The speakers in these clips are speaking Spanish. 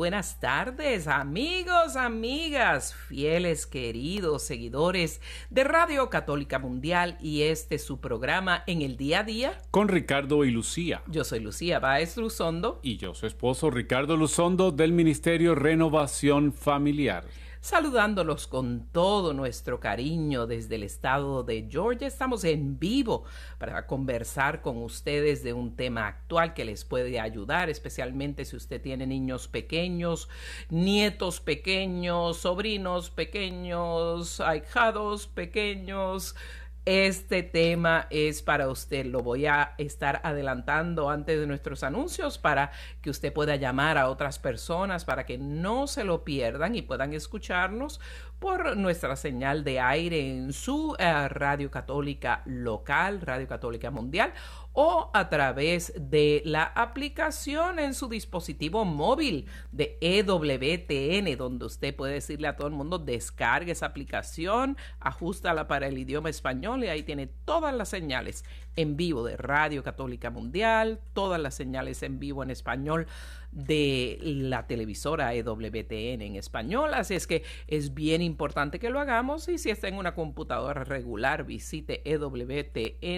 buenas tardes, amigos, amigas, fieles, queridos seguidores de Radio Católica Mundial y este es su programa en el día a día. Con Ricardo y Lucía. Yo soy Lucía Báez Luzondo. Y yo, su esposo Ricardo Luzondo del Ministerio Renovación Familiar saludándolos con todo nuestro cariño desde el estado de Georgia. Estamos en vivo para conversar con ustedes de un tema actual que les puede ayudar, especialmente si usted tiene niños pequeños, nietos pequeños, sobrinos pequeños, ahijados pequeños, este tema es para usted. Lo voy a estar adelantando antes de nuestros anuncios para que usted pueda llamar a otras personas para que no se lo pierdan y puedan escucharnos por nuestra señal de aire en su eh, radio católica local, Radio Católica Mundial, o a través de la aplicación en su dispositivo móvil de EWTN, donde usted puede decirle a todo el mundo descargue esa aplicación, ajustala para el idioma español y ahí tiene todas las señales en vivo de Radio Católica Mundial, todas las señales en vivo en español de la televisora EWTN en español. Así es que es bien importante que lo hagamos y si está en una computadora regular, visite ewtn.com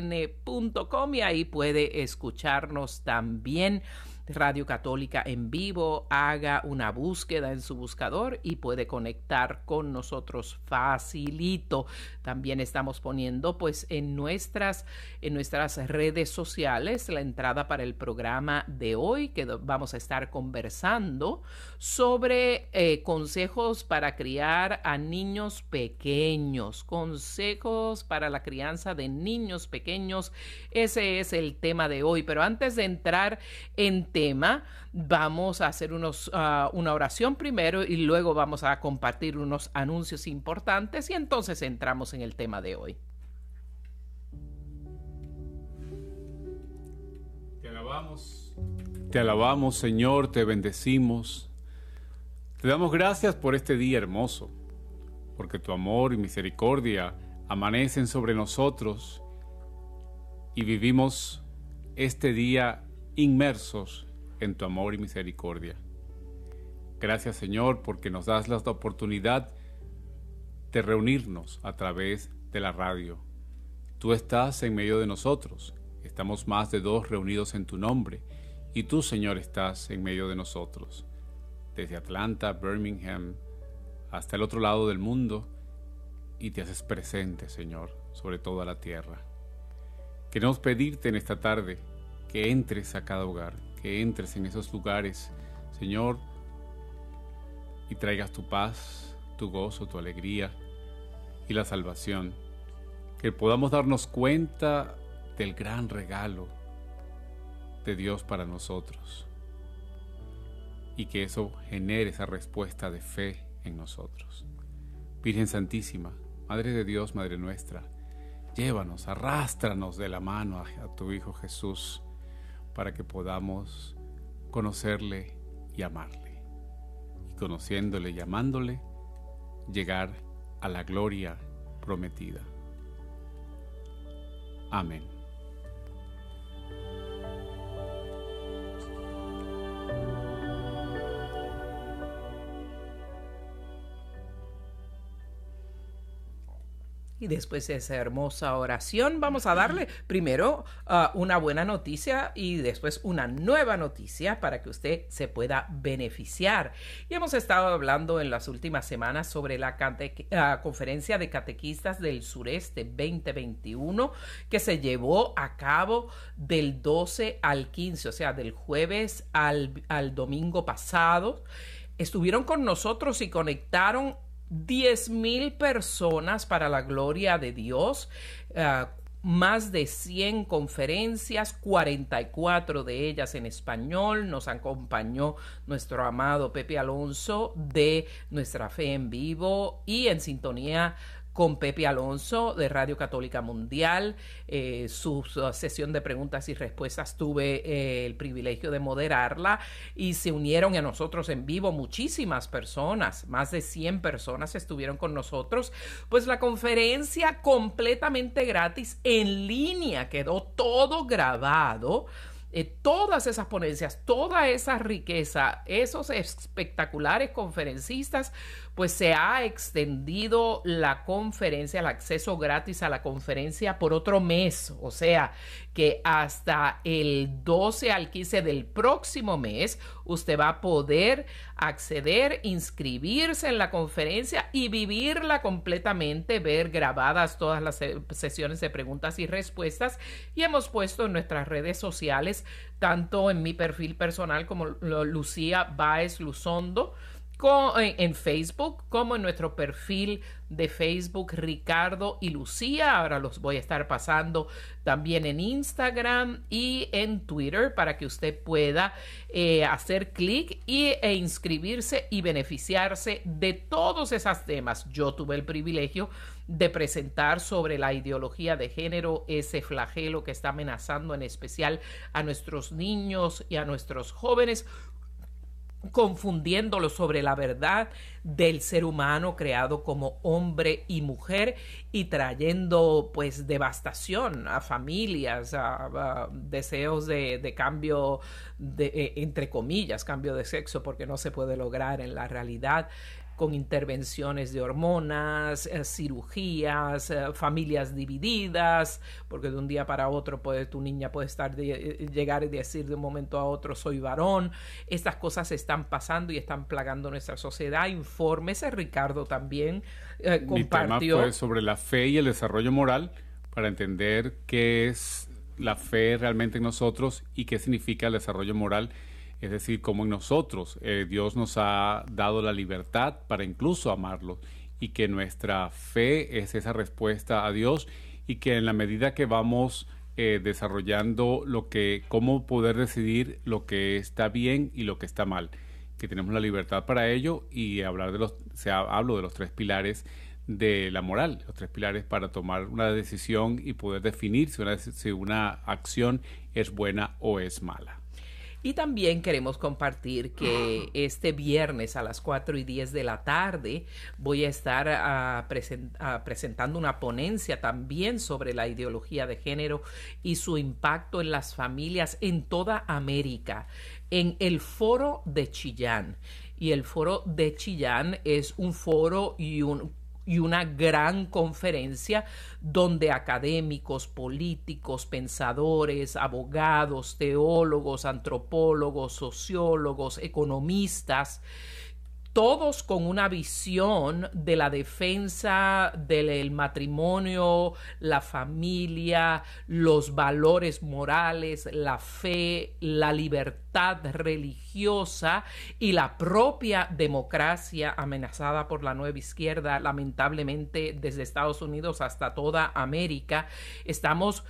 y ahí puede escucharnos también Radio Católica en vivo, haga una búsqueda en su buscador y puede conectar con nosotros facilito. También estamos poniendo pues en nuestras en nuestras redes sociales la entrada para el programa de hoy que vamos a estar conversando sobre eh, consejos para criar a niños pequeños, consejos para la crianza de niños pequeños. Ese es el tema de hoy, pero antes de entrar en tema, vamos a hacer unos, uh, una oración primero y luego vamos a compartir unos anuncios importantes y entonces entramos en el tema de hoy. Te alabamos. Te alabamos, Señor, te bendecimos. Te damos gracias por este día hermoso, porque tu amor y misericordia amanecen sobre nosotros y vivimos este día inmersos en tu amor y misericordia. Gracias Señor porque nos das la oportunidad de reunirnos a través de la radio. Tú estás en medio de nosotros, estamos más de dos reunidos en tu nombre, y tú Señor estás en medio de nosotros. Desde Atlanta, Birmingham, hasta el otro lado del mundo, y te haces presente Señor sobre toda la tierra. Queremos pedirte en esta tarde que entres a cada hogar, que entres en esos lugares, Señor, y traigas tu paz, tu gozo, tu alegría y la salvación. Que podamos darnos cuenta del gran regalo de Dios para nosotros. Y que eso genere esa respuesta de fe en nosotros. Virgen Santísima, Madre de Dios, Madre nuestra, llévanos, arrástranos de la mano a tu Hijo Jesús para que podamos conocerle y amarle. Y conociéndole y amándole, llegar a la gloria prometida. Amén. Y después de esa hermosa oración, vamos a darle primero uh, una buena noticia y después una nueva noticia para que usted se pueda beneficiar. Y hemos estado hablando en las últimas semanas sobre la uh, conferencia de catequistas del sureste 2021 que se llevó a cabo del 12 al 15, o sea, del jueves al, al domingo pasado. Estuvieron con nosotros y conectaron 10 mil personas para la gloria de Dios. Uh, más de 100 conferencias, 44 de ellas en español. Nos acompañó nuestro amado Pepe Alonso de Nuestra Fe en Vivo y en sintonía con Pepe Alonso de Radio Católica Mundial. Eh, su, sesión de preguntas y respuestas tuve eh, el privilegio de moderarla y se unieron a nosotros en vivo muchísimas personas, más de 100 personas estuvieron con nosotros. Pues la conferencia completamente gratis en línea quedó todo grabado eh, todas esas ponencias, toda esa riqueza, esos espectaculares conferencistas, pues se ha extendido la conferencia, el acceso gratis a la conferencia por otro mes. O sea, que hasta el 12 al 15 del próximo mes usted va a poder acceder, inscribirse en la conferencia y vivirla completamente, ver grabadas todas las sesiones de preguntas y respuestas. Y hemos puesto en nuestras redes sociales, tanto en mi perfil personal como Lucía Baez Luzondo, en Facebook como en nuestro perfil de Facebook Ricardo y Lucía. Ahora los voy a estar pasando también en Instagram y en Twitter para que usted pueda eh, hacer clic e inscribirse y beneficiarse de todos esos temas. Yo tuve el privilegio de presentar sobre la ideología de género, ese flagelo que está amenazando en especial a nuestros niños y a nuestros jóvenes confundiéndolo sobre la verdad del ser humano creado como hombre y mujer y trayendo pues devastación a familias, a, deseos de, cambio de, eh, entre comillas, cambio de sexo porque no se puede lograr en la realidad con intervenciones de hormonas, eh, cirugías, eh, familias divididas, porque de un día para otro puede, tu niña puede estar eh, llegar y decir de un momento a otro soy varón. Estas cosas están pasando y están plagando nuestra sociedad. Infórmese, Ricardo también compartió. Mi tema fue sobre la fe y el desarrollo moral para entender qué es la fe realmente en nosotros y qué significa el desarrollo moral es decir, como en nosotros eh, Dios nos ha dado la libertad para incluso amarlo y que nuestra fe es esa respuesta a Dios y que en la medida que vamos eh, desarrollando lo que, cómo poder decidir lo que está bien y lo que está mal, que tenemos la libertad para ello y hablar de los, se hablo de los tres pilares de la moral, los tres pilares para tomar una decisión y poder definir si una, si una acción es buena o es mala. Y también queremos compartir que este viernes a las 4 y 10 de la tarde voy a estar ah, ah, presentando una ponencia también sobre la ideología de género y su impacto en las familias en toda América en el foro de Chillán. Y el foro de Chillán es un foro y un y una gran conferencia donde académicos, políticos, pensadores, abogados, teólogos, antropólogos, sociólogos, economistas, todos con una visión de la defensa del matrimonio, la familia, los valores morales, la fe, la libertad religiosa y la propia democracia amenazada por la nueva izquierda, lamentablemente desde Estados Unidos hasta toda América. Estamos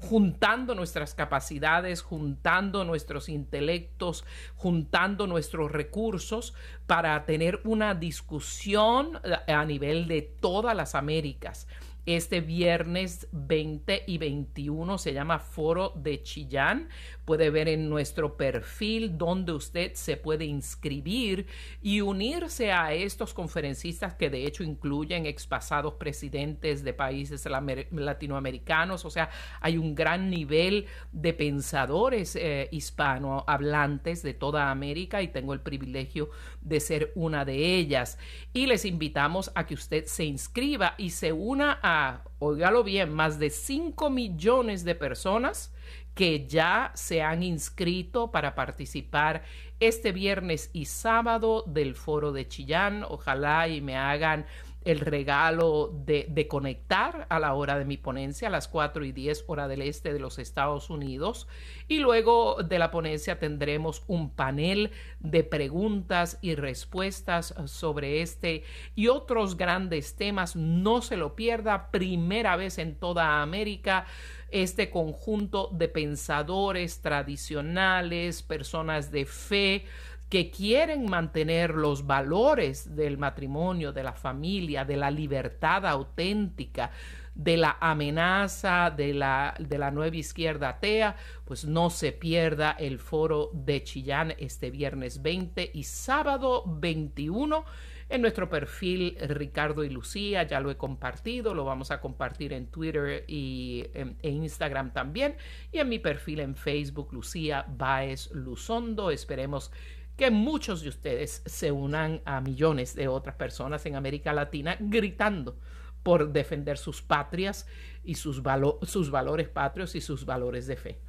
juntando nuestras capacidades, juntando nuestros intelectos, juntando nuestros recursos para tener una discusión eh, a nivel de todas las Américas. Este viernes 20 y 21 se llama Foro de Chillán puede ver en nuestro perfil donde usted se puede inscribir y unirse a estos conferencistas que de hecho incluyen expasados presidentes de países latinoamericanos. O sea, hay un gran nivel de pensadores eh, hispanohablantes de toda América y tengo el privilegio de ser una de ellas. Y les invitamos a que usted se inscriba y se una a, oígalo bien, más de 5 millones de personas que ya se han inscrito para participar este viernes y sábado del foro de Chillán. Ojalá y me hagan el regalo de, conectar a la hora de mi ponencia, a las 4 y 10 hora del este de los Estados Unidos. Y luego de la ponencia tendremos un panel de preguntas y respuestas sobre este y otros grandes temas. No se lo pierda, primera vez en toda América este conjunto de pensadores tradicionales, personas de fe, que quieren mantener los valores del matrimonio, de la familia, de la libertad auténtica, de la amenaza de la, de la nueva izquierda atea, pues no se pierda el foro de Chillán este viernes 20 y sábado 21 en nuestro perfil Ricardo y Lucía, ya lo he compartido, lo vamos a compartir en Twitter y en, Instagram también, y en mi perfil en Facebook Lucía Baez Luzondo. Esperemos que muchos de ustedes se unan a millones de otras personas en América Latina gritando por defender sus patrias y sus, sus valores patrios y sus valores de fe.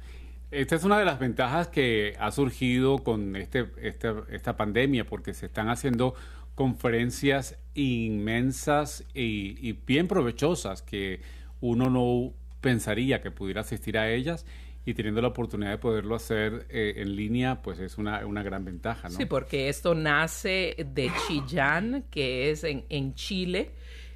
Esta es una de las ventajas que ha surgido con este, este, esta pandemia, porque se están haciendo conferencias inmensas y, bien provechosas que uno no pensaría que pudiera asistir a ellas y teniendo la oportunidad de poderlo hacer eh, en línea, pues es una, una, gran ventaja, ¿no? Sí, porque esto nace de Chillán, que es en, en Chile,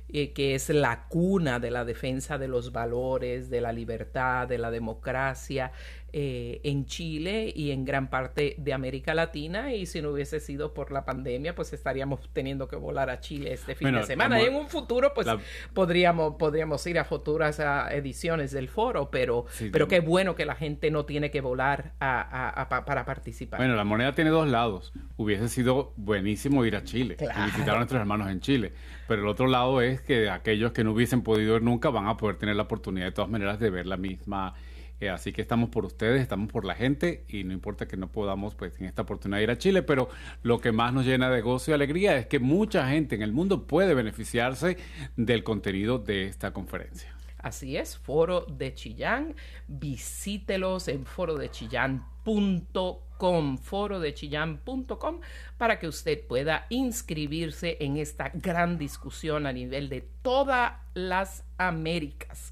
eh, que es la cuna de la defensa de los valores, de la libertad, de la democracia, eh, en Chile y en gran parte de América Latina y si no hubiese sido por la pandemia pues estaríamos teniendo que volar a Chile este fin de semana. y en un futuro pues podríamos podríamos ir a futuras ediciones del foro pero pero qué bueno que la gente no tiene que volar a, para participar. Bueno la moneda tiene dos lados. Hubiese sido buenísimo ir a Chile y visitar a nuestros hermanos en Chile. Pero el otro lado es que aquellos que no hubiesen podido ir nunca van a poder tener la oportunidad de todas maneras de ver la misma eh, así que estamos por ustedes, estamos por la gente y no importa que no podamos pues en esta oportunidad ir a Chile, pero lo que más nos llena de gozo y alegría es que mucha gente en el mundo puede beneficiarse del contenido de esta conferencia. Así es, Foro de Chillán, visítelos en forodechillán.com, forodechillán.com para que usted pueda inscribirse en esta gran discusión a nivel de todas las Américas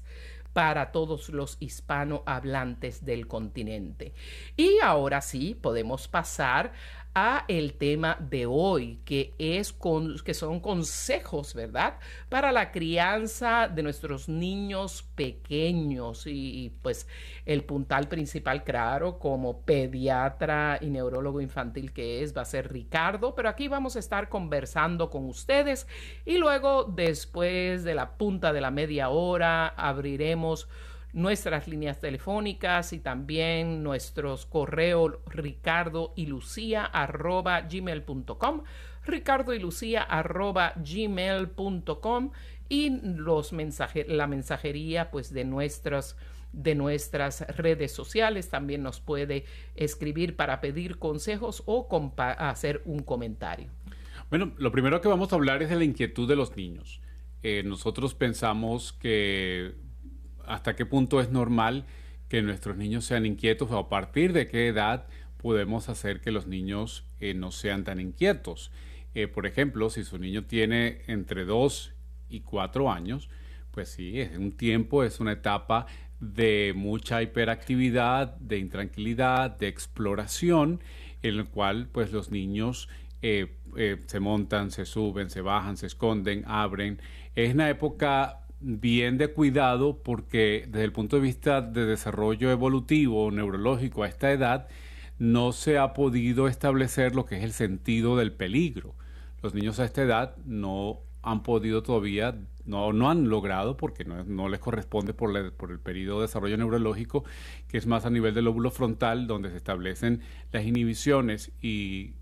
para todos los hispanohablantes del continente. Y ahora sí, podemos pasar a el tema de hoy, que, es que son consejos, ¿verdad? Para la crianza de nuestros niños pequeños. Y, pues el puntal principal, claro, como pediatra y neurólogo infantil que es, va a ser Ricardo, pero aquí vamos a estar conversando con ustedes. Y luego después de la punta de la media hora abriremos nuestras líneas telefónicas y también nuestros correos ricardo y lucía arroba gmail.com ricardo y lucía arroba gmail.com y los mensaje, la mensajería pues de nuestras de nuestras redes sociales también nos puede escribir para pedir consejos o hacer un comentario. Bueno, lo primero que vamos a hablar es de la inquietud de los niños. Eh, nosotros pensamos que hasta qué punto es normal que nuestros niños sean inquietos o a partir de qué edad podemos hacer que los niños eh, no sean tan inquietos. Eh, por ejemplo, si su niño tiene entre 2 y 4 años, pues sí, es un tiempo, es una etapa de mucha hiperactividad, de intranquilidad, de exploración, en el cual pues los niños eh, se montan, se suben, se bajan, se esconden, abren. Es una época bien de cuidado porque desde el punto de vista de desarrollo evolutivo neurológico a esta edad no se ha podido establecer lo que es el sentido del peligro. Los niños a esta edad no han podido todavía no, no han logrado porque no, les corresponde por, por, el periodo de desarrollo neurológico, que es más a nivel del lóbulo frontal, donde se establecen las inhibiciones y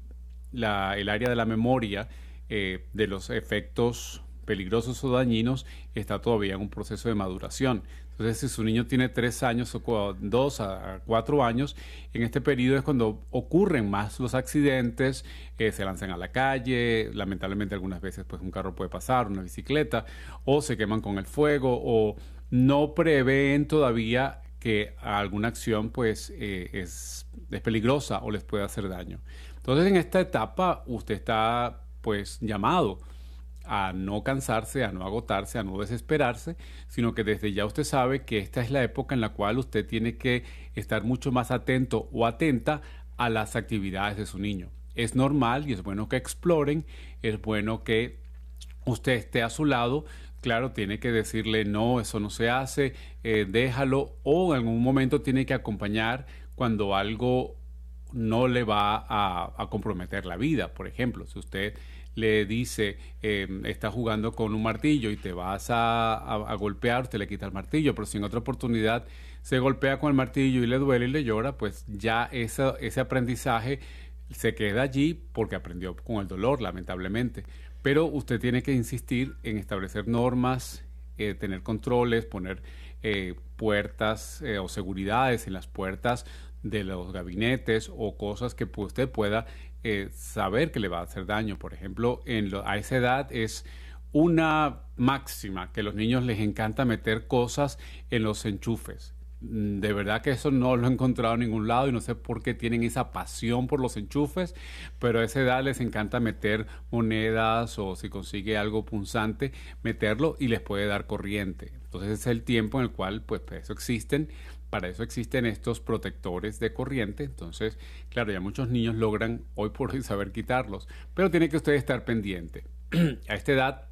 la, el área de la memoria eh, de los efectos peligrosos o dañinos está todavía en un proceso de maduración. Entonces, si su niño tiene tres años o dos a cuatro años, en este periodo es cuando ocurren más los accidentes, eh, se lanzan a la calle, lamentablemente algunas veces pues un carro puede pasar, una bicicleta, o se queman con el fuego, o no prevén todavía que alguna acción pues eh, es, es peligrosa o les puede hacer daño. Entonces, en esta etapa usted está pues llamado a no cansarse, a no agotarse, a no desesperarse, sino que desde ya usted sabe que esta es la época en la cual usted tiene que estar mucho más atento o atenta a las actividades de su niño. Es normal y es bueno que exploren, es bueno que usted esté a su lado, claro, tiene que decirle no, eso no se hace, eh, déjalo, o en algún momento tiene que acompañar cuando algo no le va a, a comprometer la vida. Por ejemplo, si usted le dice, eh, está jugando con un martillo y te vas a, golpear, te le quita el martillo, pero si en otra oportunidad se golpea con el martillo y le duele y le llora, pues ya ese aprendizaje se queda allí porque aprendió con el dolor, lamentablemente. Pero usted tiene que insistir en establecer normas, eh, tener controles, poner eh, puertas o seguridades en las puertas de los gabinetes o cosas que usted pueda eh, saber que le va a hacer daño. Por ejemplo, en a esa edad es una máxima que los niños les encanta meter cosas en los enchufes. Mm, de verdad que eso no lo he encontrado en ningún lado y no sé por qué tienen esa pasión por los enchufes, pero a esa edad les encanta meter monedas o si consigue algo punzante, meterlo y les puede dar corriente. Entonces es el tiempo en el cual pues eso existen para eso existen estos protectores de corriente. Entonces, claro, ya muchos niños logran hoy por hoy saber quitarlos, pero tiene que usted estar pendiente. a esta edad,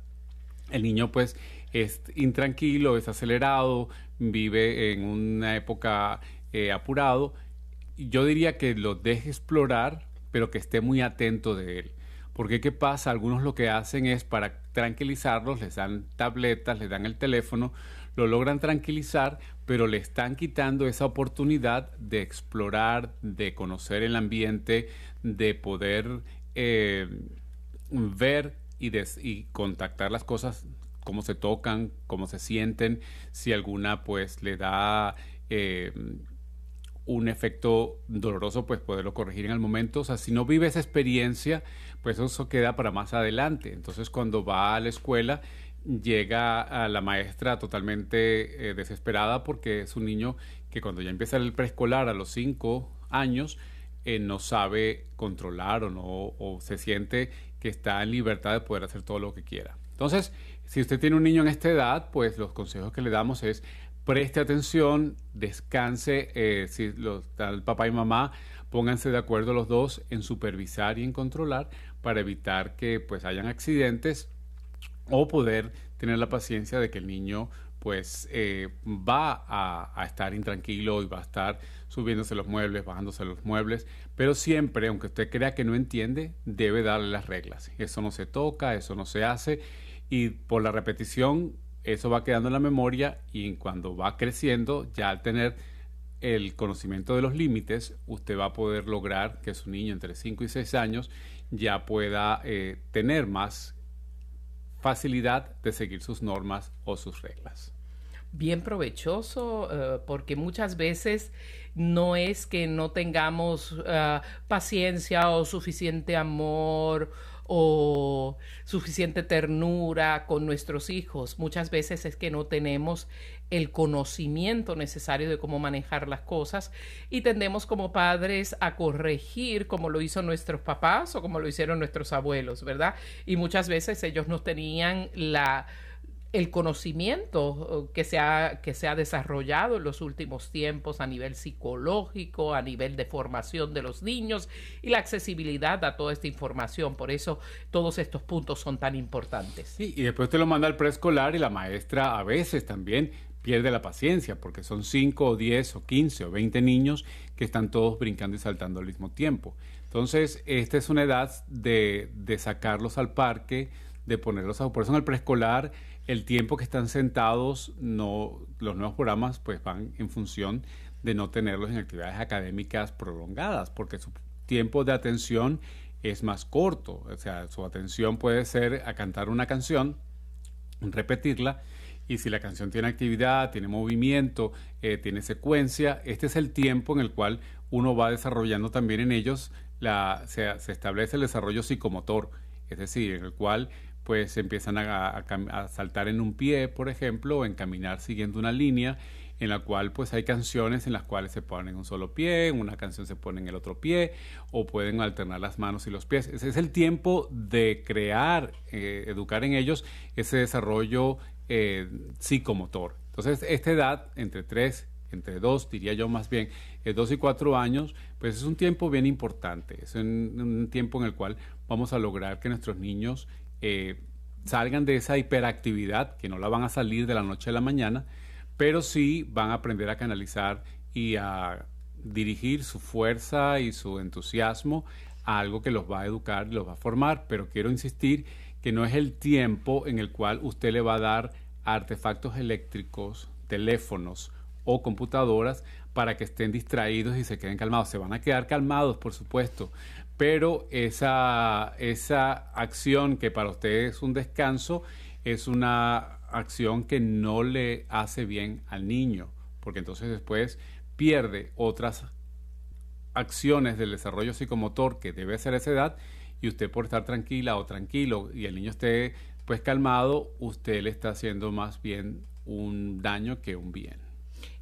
el niño pues es intranquilo, es acelerado, vive en una época eh, apurado. Yo diría que lo deje explorar, pero que esté muy atento de él. Porque ¿qué pasa? Algunos lo que hacen es para tranquilizarlos, les dan tabletas, les dan el teléfono, lo logran tranquilizar, pero le están quitando esa oportunidad de explorar, de conocer el ambiente, de poder eh, ver y, contactar las cosas, cómo se tocan, cómo se sienten, si alguna pues le da eh, un efecto doloroso, pues poderlo corregir en el momento. O sea, si no vive esa experiencia, pues eso queda para más adelante. Entonces cuando va a la escuela, llega a la maestra totalmente eh, desesperada porque es un niño que cuando ya empieza el preescolar a los cinco años eh, no sabe controlar o no o se siente que está en libertad de poder hacer todo lo que quiera. Entonces, si usted tiene un niño en esta edad, pues los consejos que le damos es preste atención, descanse, eh, si los, el papá y mamá pónganse de acuerdo los dos en supervisar y en controlar para evitar que pues hayan accidentes o poder tener la paciencia de que el niño pues eh, va a, estar intranquilo y va a estar subiéndose los muebles, bajándose los muebles, pero siempre, aunque usted crea que no entiende, debe darle las reglas. Eso no se toca, eso no se hace y por la repetición eso va quedando en la memoria y cuando va creciendo, ya al tener el conocimiento de los límites, usted va a poder lograr que su niño entre 5 y 6 años ya pueda eh, tener más facilidad de seguir sus normas o sus reglas. Bien provechoso, eh, porque muchas veces no es que no tengamos eh, paciencia o suficiente amor o suficiente ternura con nuestros hijos. Muchas veces es que no tenemos el conocimiento necesario de cómo manejar las cosas y tendemos como padres a corregir como lo hizo nuestros papás o como lo hicieron nuestros abuelos, ¿verdad? Y muchas veces ellos no tenían la el conocimiento que se, ha, que se ha desarrollado en los últimos tiempos a nivel psicológico, a nivel de formación de los niños y la accesibilidad a toda esta información. Por eso todos estos puntos son tan importantes. Sí, y después te lo manda al preescolar y la maestra a veces también pierde la paciencia porque son 5 o 10 o 15 o 20 niños que están todos brincando y saltando al mismo tiempo. Entonces, esta es una edad de, de sacarlos al parque, de ponerlos a... Por eso en el preescolar el tiempo que están sentados, no, los nuevos programas pues van en función de no tenerlos en actividades académicas prolongadas, porque su tiempo de atención es más corto, o sea, su atención puede ser a cantar una canción, repetirla, y si la canción tiene actividad, tiene movimiento, eh, tiene secuencia, este es el tiempo en el cual uno va desarrollando también en ellos, la, se, se establece el desarrollo psicomotor, es decir, en el cual pues empiezan a, saltar en un pie, por ejemplo, o en caminar siguiendo una línea en la cual pues hay canciones en las cuales se ponen en un solo pie, una canción se pone en el otro pie, o pueden alternar las manos y los pies. Ese es el tiempo de crear, eh, educar en ellos ese desarrollo eh, psicomotor. Entonces, esta edad, entre 3, entre 2, diría yo más bien, 2 y 4 años, pues es un tiempo bien importante, es un tiempo en el cual vamos a lograr que nuestros niños eh, salgan de esa hiperactividad, que no la van a salir de la noche a la mañana, pero sí van a aprender a canalizar y a dirigir su fuerza y su entusiasmo a algo que los va a educar, los va a formar, pero quiero insistir que no es el tiempo en el cual usted le va a dar artefactos eléctricos, teléfonos o computadoras para que estén distraídos y se queden calmados. Se van a quedar calmados, por supuesto, pero esa, esa acción que para usted es un descanso es una acción que no le hace bien al niño, porque entonces después pierde otras acciones del desarrollo psicomotor que debe ser esa edad y usted por estar tranquila o tranquilo y el niño esté pues calmado, usted le está haciendo más bien un daño que un bien.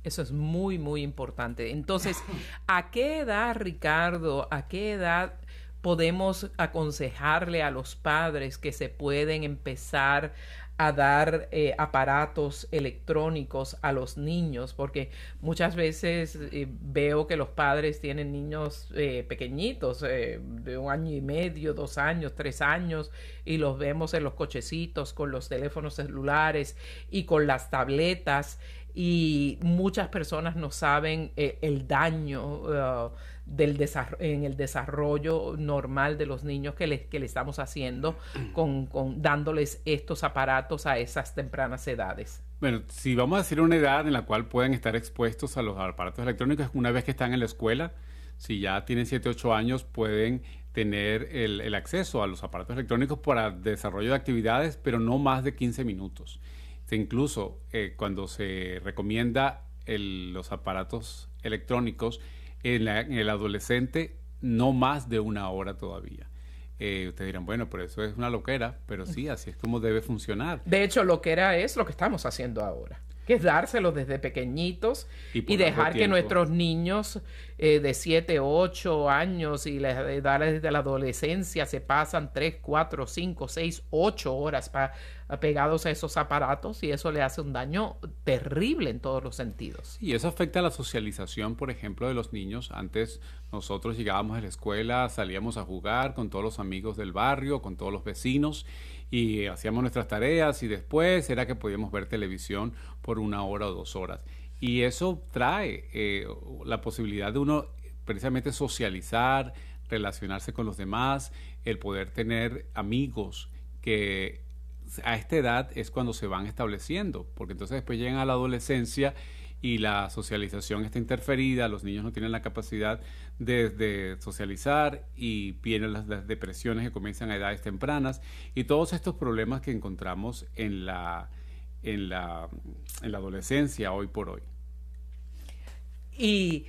Eso es muy, muy importante. Entonces, ¿a qué edad, Ricardo, a qué edad podemos aconsejarle a los padres que se pueden empezar a dar eh, aparatos electrónicos a los niños, porque muchas veces eh, veo que los padres tienen niños eh, pequeñitos, de un año y medio, dos años, tres años, y los vemos en los cochecitos con los teléfonos celulares y con las tabletas, y muchas personas no saben el daño. Uh, del en el desarrollo normal de los niños que le, que le estamos haciendo con, con, dándoles estos aparatos a esas tempranas edades. Bueno, si vamos a decir una edad en la cual pueden estar expuestos a los aparatos electrónicos, una vez que están en la escuela, si ya tienen 7, 8 años, pueden tener el, el, acceso a los aparatos electrónicos para desarrollo de actividades, pero no más de 15 minutos. Incluso eh, cuando se recomienda el, los aparatos electrónicos, en, el adolescente no más de una hora todavía. Eh, ustedes dirán, bueno, pero eso es una loquera, pero sí, así es como debe funcionar. De hecho, loquera es lo que estamos haciendo ahora que es dárselo desde pequeñitos y, dejar que nuestros niños eh, de 7, 8 años y la edad desde la adolescencia se pasan 3, 4, 5, 6, 8 horas pegados a esos aparatos y eso le hace un daño terrible en todos los sentidos. Y eso afecta a la socialización, por ejemplo, de los niños. Antes nosotros llegábamos a la escuela, salíamos a jugar con todos los amigos del barrio, con todos los vecinos y hacíamos nuestras tareas y después era que podíamos ver televisión por una hora o dos horas. Y eso trae eh, la posibilidad de uno precisamente socializar, relacionarse con los demás, el poder tener amigos que a esta edad es cuando se van estableciendo, porque entonces después llegan a la adolescencia y la socialización está interferida, los niños no tienen la capacidad de, socializar y vienen las, depresiones que comienzan a edades tempranas y todos estos problemas que encontramos en la, en la, en la adolescencia hoy por hoy. Y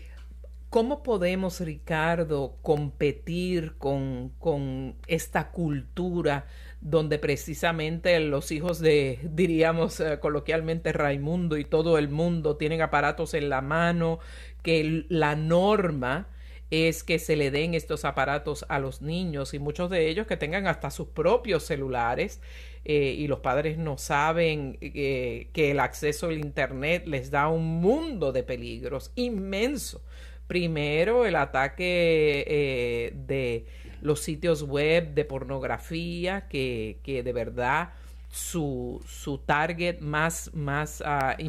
¿Cómo podemos, Ricardo, competir con, con, esta cultura donde precisamente los hijos de, diríamos eh, coloquialmente, Raimundo y todo el mundo tienen aparatos en la mano, que la norma es que se le den estos aparatos a los niños y muchos de ellos que tengan hasta sus propios celulares eh, y los padres no saben eh, que el acceso al Internet les da un mundo de peligros inmenso. Primero, el ataque de los sitios web de pornografía que, que de verdad su, su target más, más uh,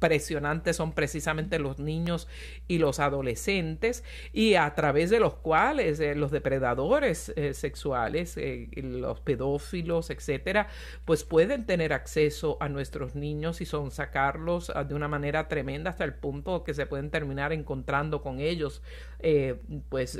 impresionantes son precisamente los niños y los adolescentes y a través de los cuales eh, los depredadores eh, sexuales, eh, los pedófilos, etcétera, pues pueden tener acceso a nuestros niños y son sacarlos ah, de una manera tremenda hasta el punto que se pueden terminar encontrando con ellos pues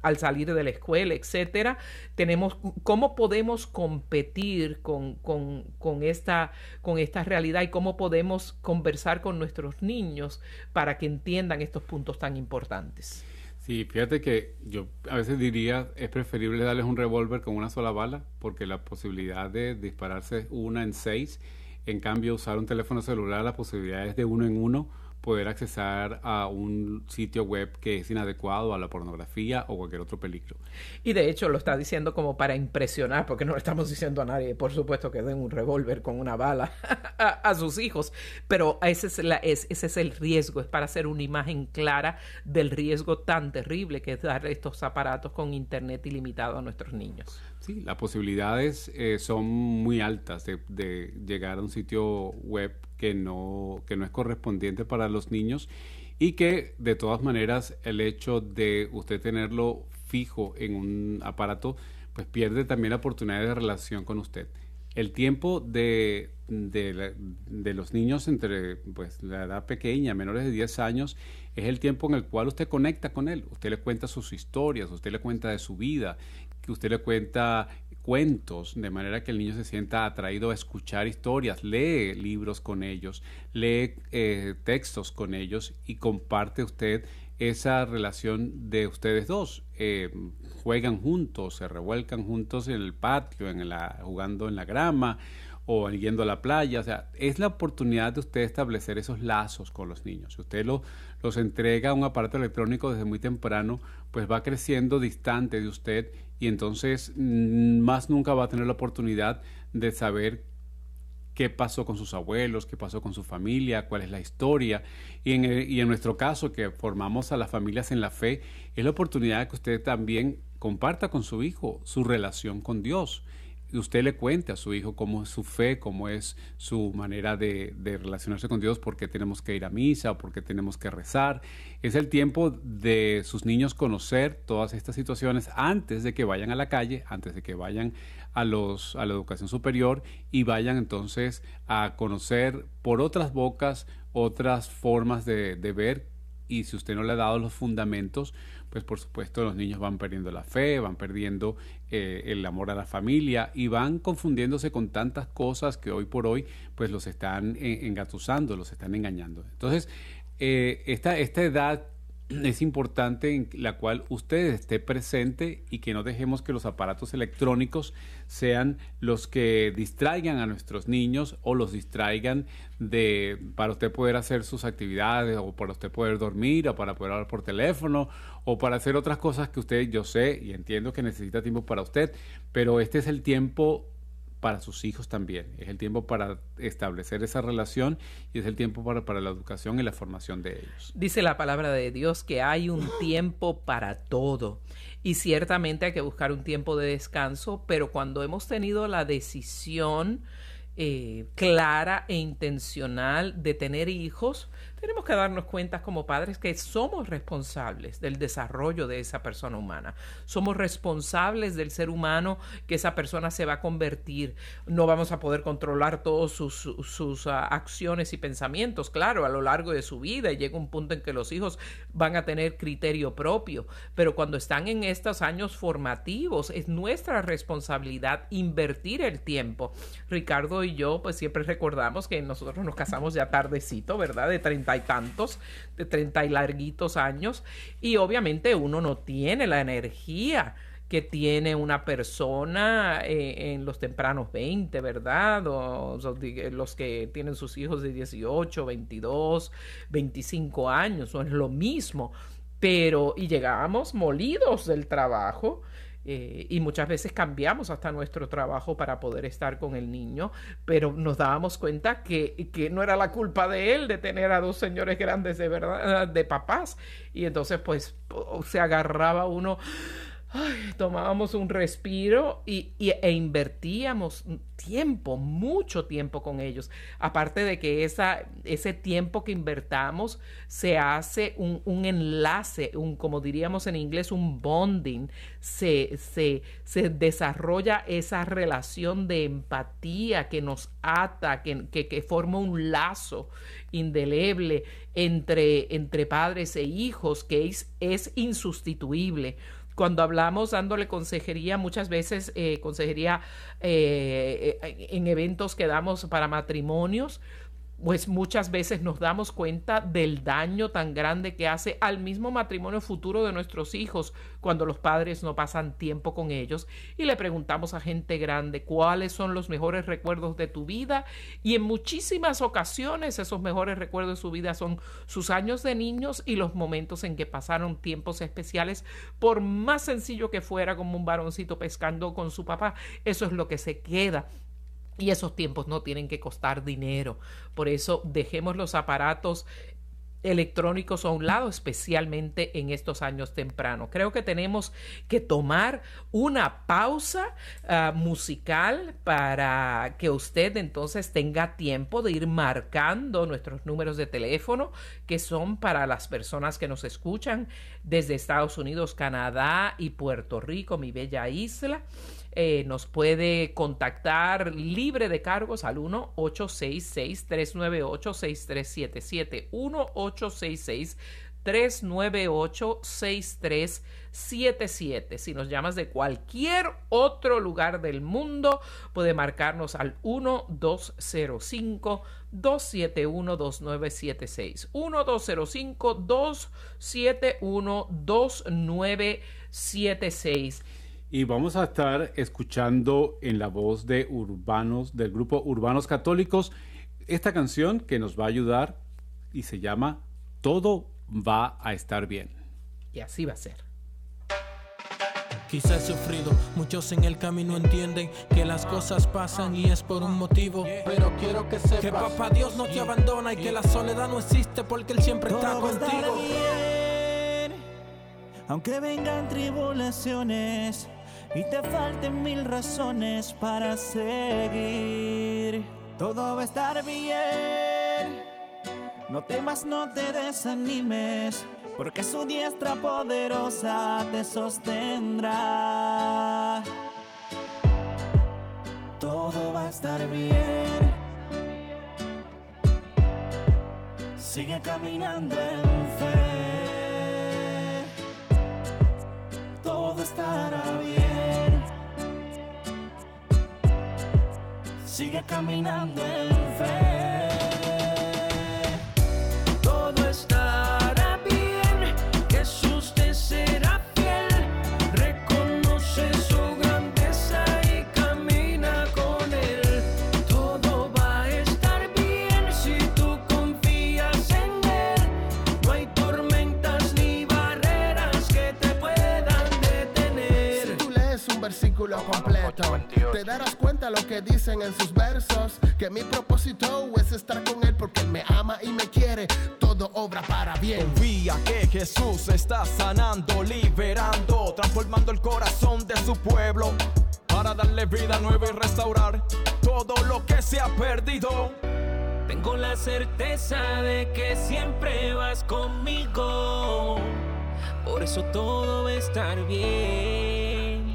al salir de la escuela, etcétera. Tenemos cómo podemos competir con, con, con, esta, con esta realidad y cómo podemos conversar con nuestros niños para que entiendan estos puntos tan importantes. Sí, fíjate que yo a veces diría es preferible darles un revólver con una sola bala porque la posibilidad de dispararse una en seis, en cambio usar un teléfono celular la posibilidad es de uno en uno poder accesar a un sitio web que es inadecuado a la pornografía o cualquier otro peligro. Y de hecho lo está diciendo como para impresionar, porque no le estamos diciendo a nadie, por supuesto, que den un revólver con una bala a, sus hijos, pero ese es, la, ese es el riesgo, es para hacer una imagen clara del riesgo tan terrible que es dar estos aparatos con internet ilimitado a nuestros niños. Sí, las posibilidades eh, son muy altas de, de llegar a un sitio web que no, que no es correspondiente para los niños y que de todas maneras el hecho de usted tenerlo fijo en un aparato, pues pierde también la oportunidad de relación con usted. El tiempo de, de, los niños entre pues, la edad pequeña, menores de 10 años, es el tiempo en el cual usted conecta con él. Usted le cuenta sus historias, usted le cuenta de su vida, que usted le cuenta cuentos, de manera que el niño se sienta atraído a escuchar historias, lee libros con ellos, lee eh, textos con ellos y comparte usted esa relación de ustedes dos. Eh, juegan juntos, se revuelcan juntos en el patio, en la, jugando en la grama o yendo a la playa. O sea, es la oportunidad de usted establecer esos lazos con los niños. Si usted lo, los entrega a un aparato electrónico desde muy temprano, pues va creciendo distante de usted y entonces mm, más nunca va a tener la oportunidad de saber qué pasó con sus abuelos, qué pasó con su familia, cuál es la historia. Y en, y en nuestro caso, que formamos a las familias en la fe, es la oportunidad que usted también comparta con su hijo su relación con Dios usted le cuente a su hijo cómo es su fe, cómo es su manera de, relacionarse con Dios, por qué tenemos que ir a misa por qué tenemos que rezar. Es el tiempo de sus niños conocer todas estas situaciones antes de que vayan a la calle, antes de que vayan a, la educación superior y vayan entonces a conocer por otras bocas otras formas de ver y si usted no le ha dado los fundamentos, pues por supuesto los niños van perdiendo la fe, van perdiendo eh, el amor a la familia y van confundiéndose con tantas cosas que hoy por hoy pues los están eh, engatusando, los están engañando. Entonces, eh, esta, esta edad es importante en la cual usted esté presente y que no dejemos que los aparatos electrónicos sean los que distraigan a nuestros niños o los distraigan de para usted poder hacer sus actividades o para usted poder dormir o para poder hablar por teléfono o para hacer otras cosas que usted yo sé y entiendo que necesita tiempo para usted, pero este es el tiempo para sus hijos también. Es el tiempo para establecer esa relación y es el tiempo para, para, la educación y la formación de ellos. Dice la palabra de Dios que hay un tiempo para todo y ciertamente hay que buscar un tiempo de descanso, pero cuando hemos tenido la decisión eh, clara e intencional de tener hijos, tenemos que darnos cuenta como padres que somos responsables del desarrollo de esa persona humana. Somos responsables del ser humano que esa persona se va a convertir. No vamos a poder controlar todas sus, sus uh, acciones y pensamientos, claro, a lo largo de su vida. Y llega un punto en que los hijos van a tener criterio propio. Pero cuando están en estos años formativos, es nuestra responsabilidad invertir el tiempo. Ricardo y yo, pues siempre recordamos que nosotros nos casamos ya tardecito, ¿verdad? De 30 y tantos, de treinta y larguitos años, y obviamente uno no tiene la energía que tiene una persona eh, en los tempranos 20, ¿verdad? O, los que tienen sus hijos de 18, 22, 25 años, o es lo mismo. Pero, y llegábamos molidos del trabajo, eh, y muchas veces cambiamos hasta nuestro trabajo para poder estar con el niño, pero nos dábamos cuenta que, que, no era la culpa de él de tener a dos señores grandes de verdad, de papás. Y entonces pues se agarraba uno tomábamos un respiro y, e invertíamos tiempo, mucho tiempo con ellos. Aparte de que esa, ese tiempo que invertamos se hace un, enlace, un, como diríamos en inglés, un bonding, se, se, se, desarrolla esa relación de empatía que nos ata, que, que, forma un lazo indeleble entre, entre padres e hijos que es, es insustituible cuando hablamos dándole consejería, muchas veces eh, consejería eh, eh, en eventos que damos para matrimonios, pues muchas veces nos damos cuenta del daño tan grande que hace al mismo matrimonio futuro de nuestros hijos cuando los padres no pasan tiempo con ellos y le preguntamos a gente grande cuáles son los mejores recuerdos de tu vida y en muchísimas ocasiones esos mejores recuerdos de su vida son sus años de niños y los momentos en que pasaron tiempos especiales. Por más sencillo que fuera como un varoncito pescando con su papá eso es lo que se queda y esos tiempos no tienen que costar dinero. Por eso dejemos los aparatos electrónicos a un lado, especialmente en estos años tempranos. Creo que tenemos que tomar una pausa ah, musical para que usted entonces tenga tiempo de ir marcando nuestros números de teléfono, que son para las personas que nos escuchan desde Estados Unidos, Canadá y Puerto Rico, mi bella isla. Eh, nos puede contactar libre de cargos al 1-866-398-6377. 1-866-398-6377. Si nos llamas de cualquier otro lugar del mundo, puede marcarnos al 1-205-271-2976. 1-205-271-2976 y vamos a estar escuchando en la voz de Urbanos, del grupo Urbanos Católicos, esta canción que nos va a ayudar y se llama Todo va a estar bien. Y así va a ser. Quizás he sufrido, muchos en el camino entienden que las cosas pasan y es por un motivo. Pero quiero que sepas que papá Dios no te abandona y que la soledad no existe porque Él siempre está contigo. aunque vengan tribulaciones y te falten mil razones para seguir. Todo va a estar bien. No temas, no te desanimes, porque su diestra poderosa te sostendrá. Todo va a estar bien. Sigue caminando en fe. Todo estará bien. Sigue caminando en fe. Completo, te darás cuenta lo que dicen en sus versos. Que mi propósito es estar con Él porque Él me ama y me quiere. Todo obra para bien. Confía que Jesús está sanando, liberando, transformando el corazón de su pueblo. Para darle vida nueva y restaurar todo lo que se ha perdido. Tengo la certeza de que siempre vas conmigo. Por eso todo va a estar bien.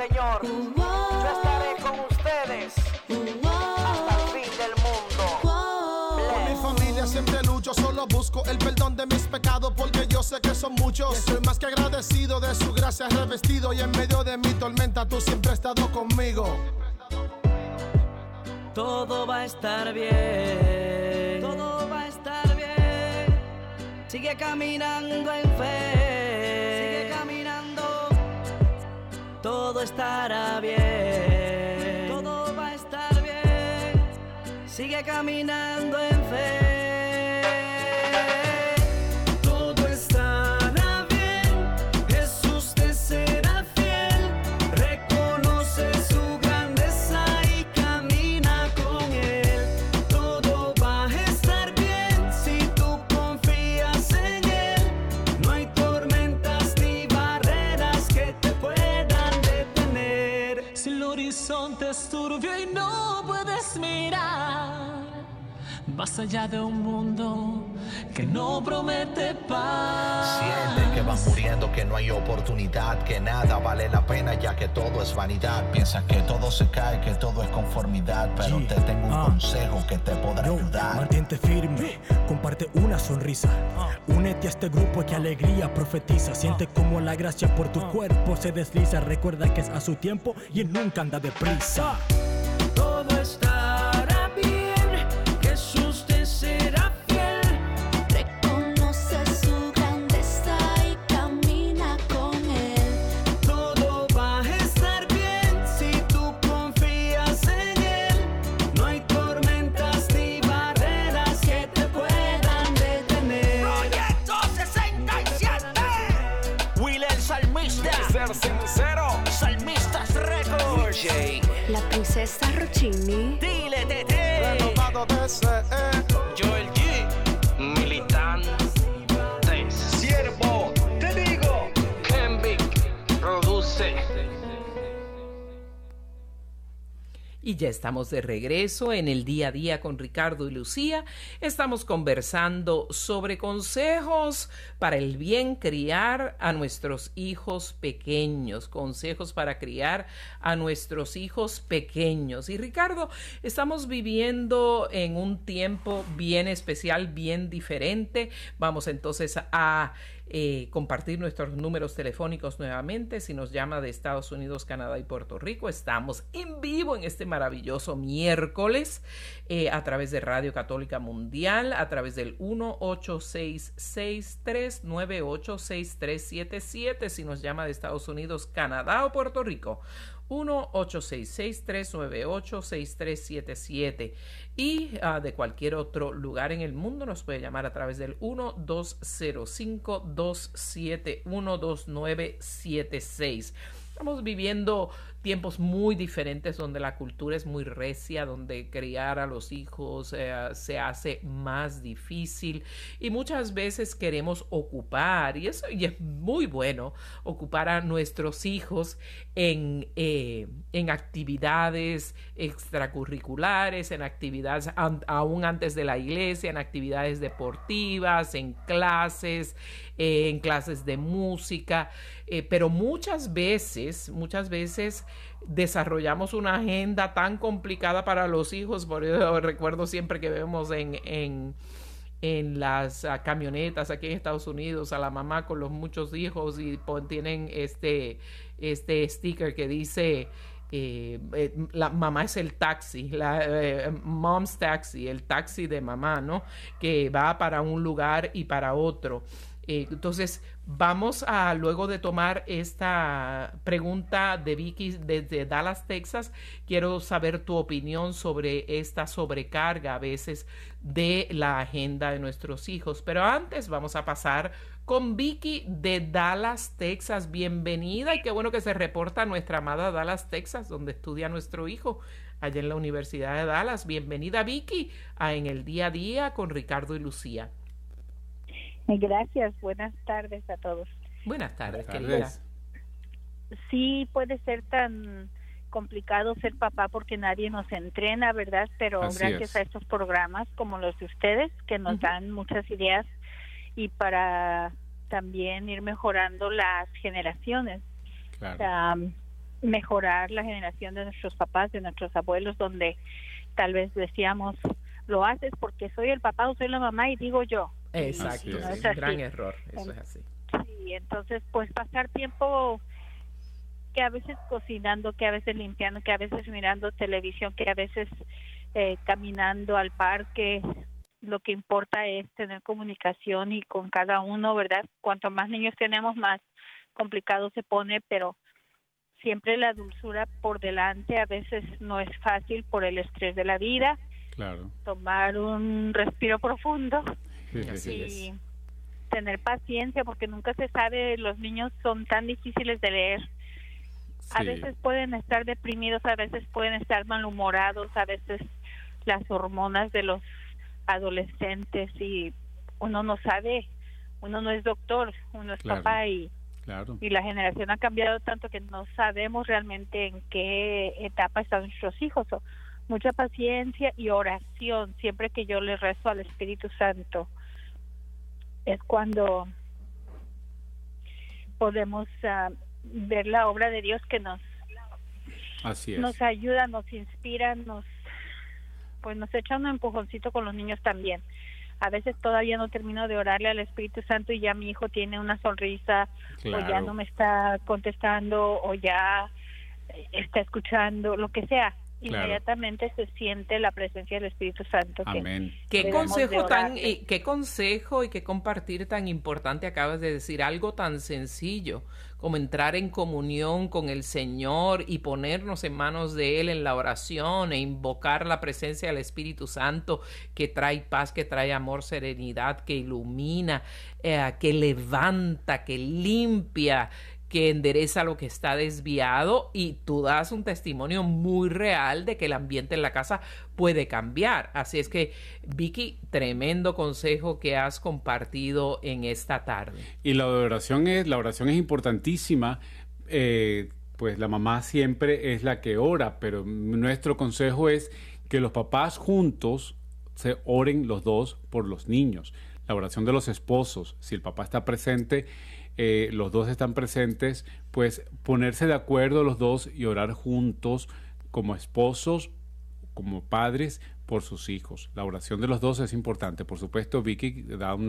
Señor. Yo estaré con ustedes hasta el fin del mundo. Por mi familia siempre lucho, solo busco el perdón de mis pecados porque yo sé que son muchos. Estoy más que agradecido de su gracia revestido y en medio de mi tormenta tú siempre has estado conmigo. Todo va a estar bien. Todo va a estar bien. Sigue caminando en fe todo estará bien. Todo va a estar bien. Sigue caminando en fe. Horizonte es turbio y no puedes mirar más allá de un mundo que no promete paz. Siente que vas muriendo, que no hay oportunidad, que nada vale la pena ya que todo es vanidad. Piensas que todo se cae, que todo es conformidad, pero te tengo un consejo que te podrá ayudar. Mantente firme, comparte una sonrisa. Únete a este grupo que alegría profetiza. Siente como la gracia por tu cuerpo se desliza. Recuerda que es a su tiempo y él nunca anda deprisa. watching. Dile, Tete. Renovado DCE. Y ya estamos de regreso en el día a día con Ricardo y Lucía. Estamos conversando sobre consejos para el bien criar a nuestros hijos pequeños, consejos para criar a nuestros hijos pequeños. Y Ricardo, estamos viviendo en un tiempo bien especial, bien diferente. Vamos entonces a eh, compartir nuestros números telefónicos nuevamente. Si nos llama de Estados Unidos, Canadá y Puerto Rico, estamos en vivo en este maravilloso miércoles eh, a través de Radio Católica Mundial, a través del 1-866-398-6377. Si nos llama de Estados Unidos, Canadá o Puerto Rico. 1-866-398-6377 y ah, de cualquier otro lugar en el mundo nos puede llamar a través del 1-205-271-2976. Estamos viviendo tiempos muy diferentes donde la cultura es muy recia, donde criar a los hijos eh, se hace más difícil y muchas veces queremos ocupar, y eso y es muy bueno, ocupar a nuestros hijos en, eh, en actividades extracurriculares, en actividades aún antes de la iglesia, en actividades deportivas, en clases, en clases de música, eh, pero muchas veces, muchas veces desarrollamos una agenda tan complicada para los hijos, por eso recuerdo siempre que vemos en, en, en las ah, camionetas aquí en Estados Unidos a la mamá con los muchos hijos y tienen este, este sticker que dice... eh, eh, la mamá es el taxi, la eh, mom's taxi, el taxi de mamá, ¿no? Que va para un lugar y para otro. Eh, entonces, vamos a, luego de tomar esta pregunta de Vicky desde Dallas, Texas, quiero saber tu opinión sobre esta sobrecarga a veces de la agenda de nuestros hijos. Pero antes vamos a pasar con Vicky de Dallas, Texas. Bienvenida y qué bueno que se reporta nuestra amada Dallas, Texas, donde estudia nuestro hijo, allá en la Universidad de Dallas. Bienvenida Vicky a En el Día a Día con Ricardo y Lucía. Gracias, buenas tardes a todos. Buenas tardes, Buenas querida. Sí, puede ser tan complicado ser papá porque nadie nos entrena, ¿verdad? Pero Así gracias es. a estos programas como los de ustedes que nos dan muchas ideas y para también ir mejorando las generaciones, Claro. mejorar la generación de nuestros papás, de nuestros abuelos, donde tal vez decíamos, lo haces porque soy el papá o soy la mamá y digo yo. Exacto, es. así. gran error, eso es así. Sí, entonces pues pasar tiempo que a veces cocinando, que a veces limpiando, que a veces mirando televisión, que a veces eh, caminando al parque. Lo que importa es tener comunicación y con cada uno, ¿verdad? Cuanto más niños tenemos, más complicado se pone, pero siempre la dulzura por delante. A veces no es fácil por el estrés de la vida, Claro. tomar un respiro profundo Sí, sí, sí. y tener paciencia porque nunca se sabe, los niños son tan difíciles de leer. A veces pueden estar deprimidos, a veces pueden estar malhumorados, a veces las hormonas de los adolescentes y uno no sabe, uno no es doctor, uno es Claro. papá y, Claro. y la generación ha cambiado tanto que no sabemos realmente en qué etapa están nuestros hijos. O- mucha paciencia y oración. Siempre que yo le rezo al Espíritu Santo es cuando podemos ah, ver la obra de Dios que nos Así es. nos ayuda, nos inspira, nos pues nos echa un empujoncito con los niños también. A veces todavía no termino de orarle al Espíritu Santo y ya mi hijo tiene una sonrisa o ya no me está contestando o ya eh, está escuchando, lo que sea. Claro. Inmediatamente se siente la presencia del Espíritu Santo. que Amén. ¿Qué debemos de consejo, tan, y qué consejo y qué compartir tan importante acabas de decir? Algo tan sencillo como entrar en comunión con el Señor y ponernos en manos de Él en la oración e invocar la presencia del Espíritu Santo que trae paz, que trae amor, serenidad, que ilumina, eh, que levanta, que limpia, que endereza lo que está desviado y tú das un testimonio muy real de que el ambiente en la casa puede cambiar. Así es que, Vicky, tremendo consejo que has compartido en esta tarde. Y la oración es, la oración es importantísima. eh, pues la mamá siempre es la que ora, pero nuestro consejo es que los papás juntos se oren los dos por los niños. La oración de los esposos, si el papá está presente, eh, los dos están presentes, pues ponerse de acuerdo los dos y orar juntos como esposos, como padres por sus hijos. La oración de los dos es importante. Por supuesto, Vicky da un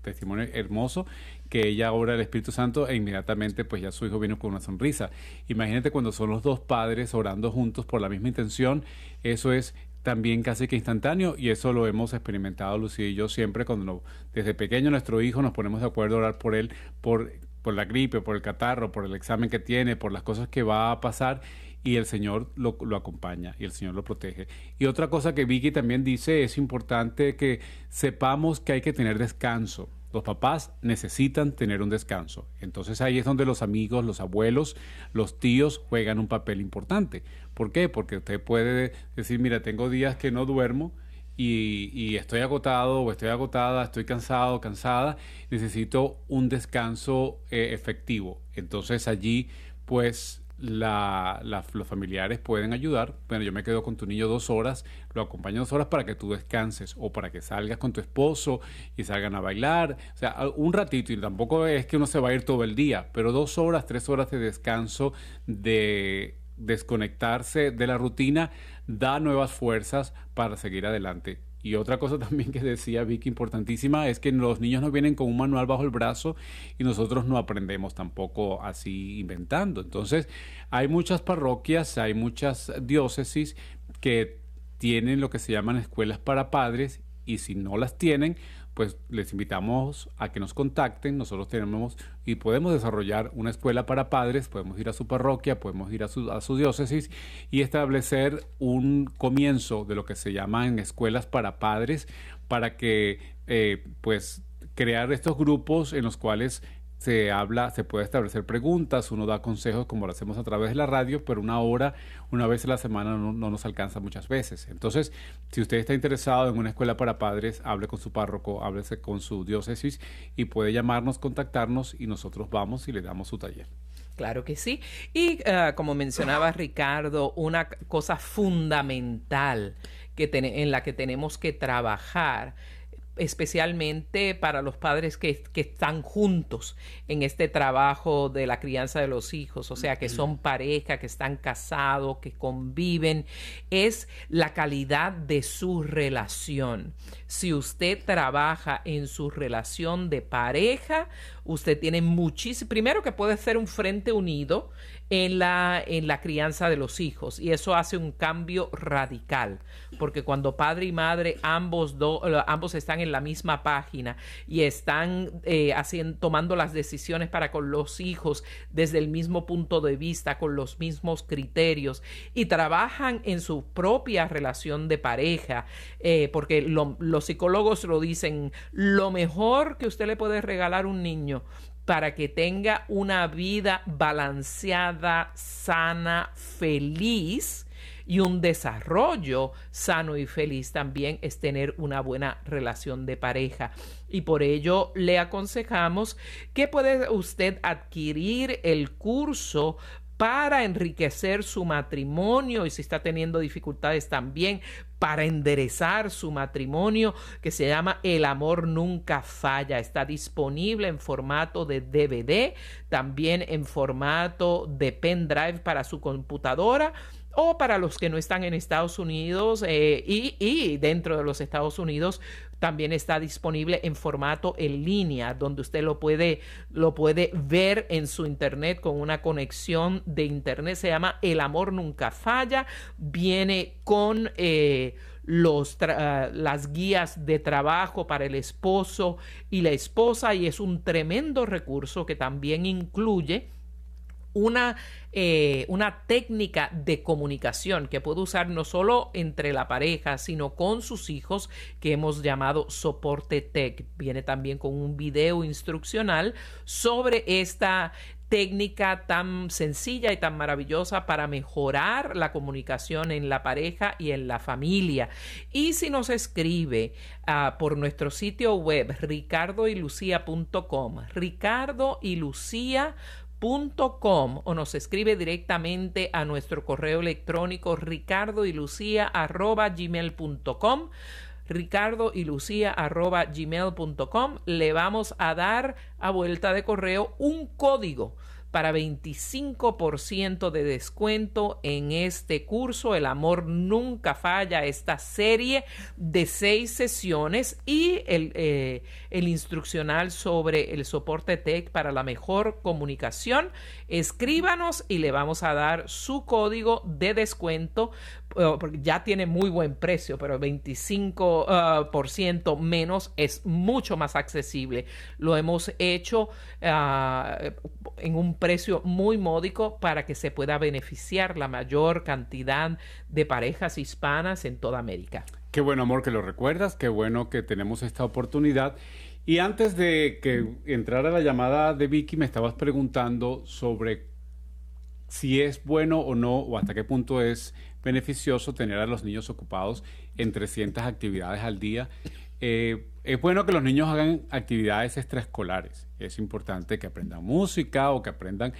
testimonio hermoso que ella ora el Espíritu Santo e inmediatamente pues ya su hijo vino con una sonrisa. Imagínate cuando son los dos padres orando juntos por la misma intención, eso es también casi que instantáneo y eso lo hemos experimentado Lucía y yo siempre cuando no- desde pequeño nuestro hijo nos ponemos de acuerdo a orar por él por por la gripe, por el catarro, por el examen que tiene, por las cosas que va a pasar y el Señor lo, lo acompaña y el Señor lo protege. Y otra cosa que Vicky también dice es importante que sepamos que hay que tener descanso. Los papás necesitan tener un descanso. Entonces ahí es donde los amigos, los abuelos, los tíos juegan un papel importante. ¿Por qué? Porque usted puede decir, mira, tengo días que no duermo y, y estoy agotado o estoy agotada, estoy cansado, cansada, necesito un descanso eh, efectivo. Entonces allí, pues, la- la- los familiares pueden ayudar. Bueno, yo me quedo con tu niño dos horas, lo acompaño dos horas para que tú descanses o para que salgas con tu esposo y salgan a bailar. O sea, un ratito y tampoco es que uno se va a ir todo el día, pero dos horas, tres horas de descanso, de desconectarse de la rutina, da nuevas fuerzas para seguir adelante. Y otra cosa también que decía Vicky importantísima es que los niños no vienen con un manual bajo el brazo y nosotros no aprendemos tampoco así inventando. Entonces, hay muchas parroquias, hay muchas diócesis que tienen lo que se llaman escuelas para padres y si no las tienen, pues les invitamos a que nos contacten. Nosotros tenemos y podemos desarrollar una escuela para padres, podemos ir a su parroquia, podemos ir a su, diócesis y establecer un comienzo de lo que se llaman escuelas para padres para que eh, pues crear estos grupos en los cuales se habla, se puede establecer preguntas, uno da consejos como lo hacemos a través de la radio, pero una hora, una vez a la semana no, no nos alcanza muchas veces. Entonces, si usted está interesado en una escuela para padres, hable con su párroco, háblese con su diócesis y puede llamarnos, contactarnos y nosotros vamos y le damos su taller. Claro que sí. Y eh, como mencionaba Ricardo, una cosa fundamental que en la que tenemos que trabajar especialmente para los padres que, que están juntos en este trabajo de la crianza de los hijos, o sea, que son pareja, que están casados, que conviven, es la calidad de su relación. Si usted trabaja en su relación de pareja, usted tiene muchísimo, primero que puede ser un frente unido en la, en la crianza de los hijos. Y eso hace un cambio radical, porque cuando padre y madre ambos, do- ambos están en en la misma página y están eh, haciendo, tomando las decisiones para con los hijos desde el mismo punto de vista, con los mismos criterios y trabajan en su propia relación de pareja, eh, porque los psicólogos lo dicen, lo mejor que usted le puede regalar a un niño para que tenga una vida balanceada, sana, feliz, y un desarrollo sano y feliz también es tener una buena relación de pareja. Y por ello le aconsejamos que puede usted adquirir el curso para enriquecer su matrimonio y si está teniendo dificultades también para enderezar su matrimonio que se llama El amor nunca falla. Está disponible en formato de DVD, también en formato de pendrive para su computadora o para los que no están en Estados Unidos eh, y, dentro de los Estados Unidos también está disponible en formato en línea donde usted lo puede lo puede ver en su internet con una conexión de internet. Se llama El amor nunca falla. Viene con eh, los las guías de trabajo para el esposo y la esposa y es un tremendo recurso que también incluye una, eh, una técnica de comunicación que puede usar no solo entre la pareja, sino con sus hijos, que hemos llamado soporte tech. Viene también con un video instruccional sobre esta técnica tan sencilla y tan maravillosa para mejorar la comunicación en la pareja y en la familia. Y si nos escribe uh, por nuestro sitio web ricardoylucia.com, ricardo y Lucía Com, o nos escribe directamente a nuestro correo electrónico ricardo y lucía arroba gmail.com ricardo y lucía arroba gmail.com le vamos a dar a vuelta de correo un código para 25% de descuento en este curso. El amor nunca falla, esta serie de seis sesiones y el, eh, el instruccional sobre el soporte tech para la mejor comunicación. Escríbanos y le vamos a dar su código de descuento porque ya tiene muy buen precio, pero 25% ah, por ciento menos es mucho más accesible. Lo hemos hecho ah, en un precio muy módico para que se pueda beneficiar la mayor cantidad de parejas hispanas en toda América. Qué bueno, amor, que lo recuerdas, qué bueno que tenemos esta oportunidad. Y antes de que entrara la llamada de Vicky, me estabas preguntando sobre si es bueno o no, o hasta qué punto es beneficioso tener a los niños ocupados en 300 actividades al día. Eh, es bueno que los niños hagan actividades extraescolares. Es importante que aprendan música o que aprendan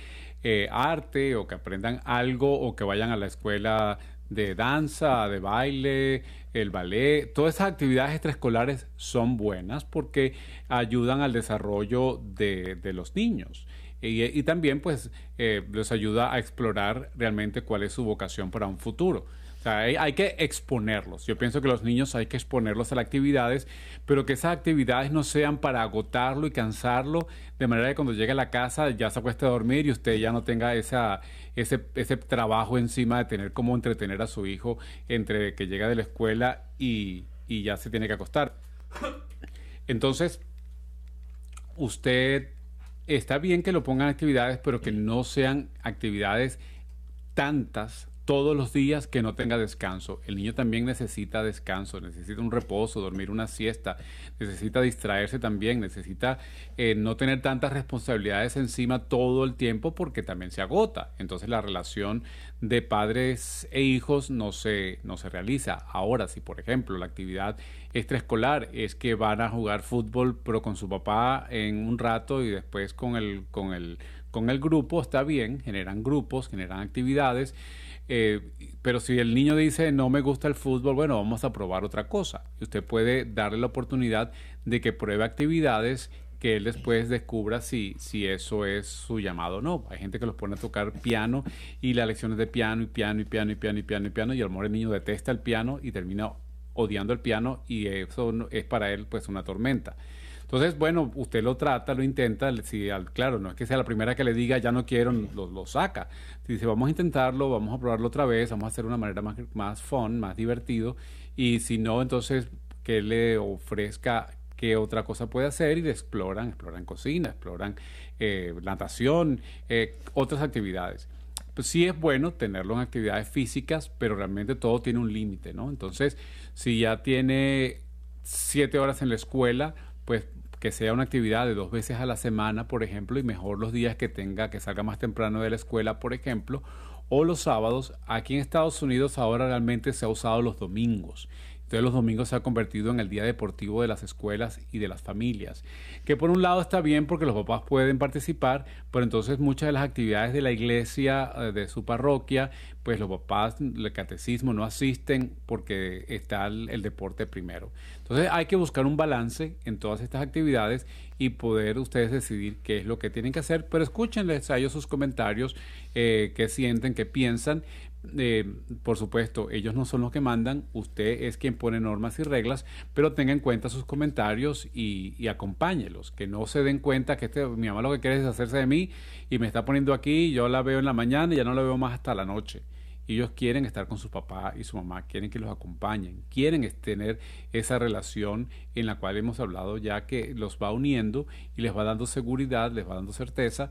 eh, arte o que aprendan algo o que vayan a la escuela de danza, de baile, el ballet. Todas esas actividades extraescolares son buenas porque ayudan al desarrollo de, de los niños. Y, también pues eh, les ayuda a explorar realmente cuál es su vocación para un futuro. O sea, hay, que exponerlos. Yo pienso que los niños hay que exponerlos a las actividades, pero que esas actividades no sean para agotarlo y cansarlo, de manera que cuando llegue a la casa ya se acueste a dormir y usted ya no tenga esa, ese, ese trabajo encima de tener cómo entretener a su hijo entre que llega de la escuela y, y ya se tiene que acostar. Entonces, usted está bien que lo pongan actividades, pero que no sean actividades tantas todos los días que no tenga descanso. El niño también necesita descanso, necesita un reposo, dormir una siesta, necesita distraerse también, necesita eh, no tener tantas responsabilidades encima todo el tiempo porque también se agota. Entonces la relación de padres e hijos no se, no se realiza. Ahora, si por ejemplo la actividad extraescolar es que van a jugar fútbol pero con su papá en un rato y después con el, con el, con el grupo, está bien, generan grupos, generan actividades eh, pero si el niño dice no me gusta el fútbol, bueno, vamos a probar otra cosa. Y usted puede darle la oportunidad de que pruebe actividades que él después descubra si, si eso es su llamado o no. Hay gente que los pone a tocar piano y las lecciones de piano y piano y piano y piano y piano y piano y a lo mejor el niño detesta el piano y termina odiando el piano y eso es para él pues una tormenta. Entonces, bueno, usted lo trata, lo intenta, si claro, no es que sea la primera que le diga ya no quiero, lo, lo saca. Dice, vamos a intentarlo, vamos a probarlo otra vez, vamos a hacer una manera más, más fun, más divertido, y si no, entonces que le ofrezca qué otra cosa puede hacer y le exploran, exploran cocina, exploran eh, natación, eh, otras actividades. Pues sí es bueno tenerlo en actividades físicas, pero realmente todo tiene un límite, ¿no? Entonces, si ya tiene siete horas en la escuela, pues que sea una actividad de dos veces a la semana, por ejemplo, y mejor los días que tenga, que salga más temprano de la escuela, por ejemplo, o los sábados. Aquí en Estados Unidos ahora realmente se ha usado los domingos. Entonces los domingos se ha convertido en el día deportivo de las escuelas y de las familias. Que por un lado está bien porque los papás pueden participar, pero entonces muchas de las actividades de la iglesia, eh, de su parroquia, pues los papás, el catecismo no asisten porque está el, deporte primero. Entonces hay que buscar un balance en todas estas actividades y poder ustedes decidir qué es lo que tienen que hacer, pero escúchenles a ellos sus comentarios, eh, qué sienten, qué piensan. Eh, por supuesto, ellos no son los que mandan, usted es quien pone normas y reglas, pero tenga en cuenta sus comentarios y, y acompáñelos, que no se den cuenta que este, mi mamá lo que quiere es hacerse de mí y me está poniendo aquí, yo la veo en la mañana y ya no la veo más hasta la noche. Ellos quieren estar con su papá y su mamá, quieren que los acompañen, quieren tener esa relación en la cual hemos hablado ya que los va uniendo y les va dando seguridad, les va dando certeza